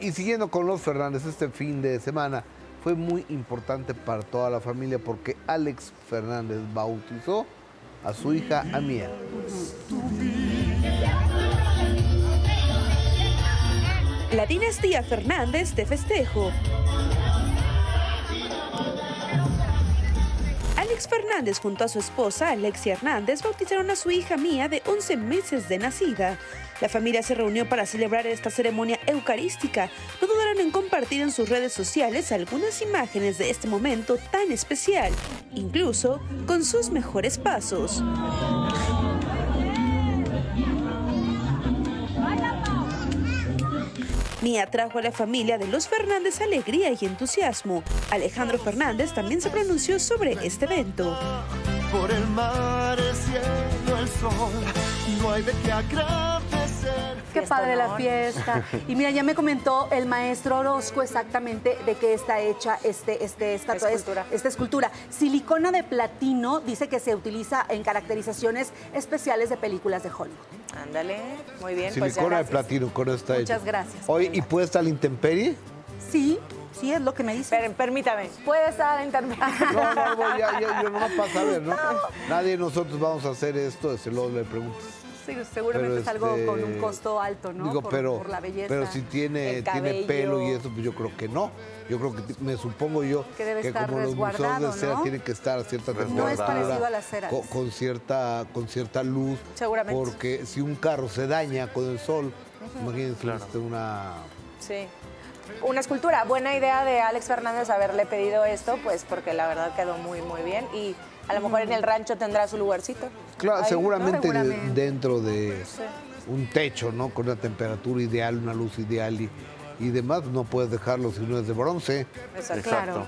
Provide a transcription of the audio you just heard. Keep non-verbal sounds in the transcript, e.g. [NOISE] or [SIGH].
Y siguiendo con los Fernández, este fin de semana fue muy importante para toda la familia porque Alex Fernández bautizó a su hija Amía. La dinastía Fernández de festejo. Alex Fernández junto a su esposa Alexia Hernández bautizaron a su hija Mía de 11 meses de nacida. La familia se reunió para celebrar esta ceremonia eucarística. No dudaron en compartir en sus redes sociales algunas imágenes de este momento tan especial, incluso con sus mejores pasos. Mía trajo a la familia de los Fernández alegría y entusiasmo. Alejandro Fernández también se pronunció sobre este evento. Por el mar, el cielo, el sol, no hay de qué agradecer. Qué padre la fiesta. [LAUGHS] Y mira, ya me comentó el maestro Orozco exactamente de qué está hecha este, este, esta Escultura. esta escultura. Silicona de platino dice que se utiliza en caracterizaciones especiales de películas de Hollywood. Ándale, muy bien. pues Silicona de platino, con esta Muchas gracias. Oye, ¿y puede estar la intemperie? Sí, sí es lo que me dice. Per- permítame, puede estar en internet. No, no, voy, ya, ya, yo nomás para saber, ¿no? Nadie de nosotros vamos a hacer esto, se lo le preguntas. Sí, seguramente Pero, es algo este, con un costo alto, ¿no? Digo, por, pero, por la belleza. pero si tiene, tiene pelo y eso, pues yo creo que no. Yo creo que me supongo yo Que debe estar como los museos de resguardado, cera ¿no? tienen que estar a cierta No es temperatura. parecido a las ceras. Con, con cierta, con cierta luz. Seguramente. Porque si un carro se daña con el sol, imagínense este, una... Sí. Una escultura. Buena idea de Alex Fernández haberle pedido esto, pues porque la verdad quedó muy, muy bien. Y a lo mejor en el rancho tendrá su lugarcito. Claro, Ahí, ¿no? seguramente, dentro de un techo, ¿no? Con una temperatura ideal, una luz ideal y, y demás, no puedes dejarlo si no es de bronce. Exacto. Claro.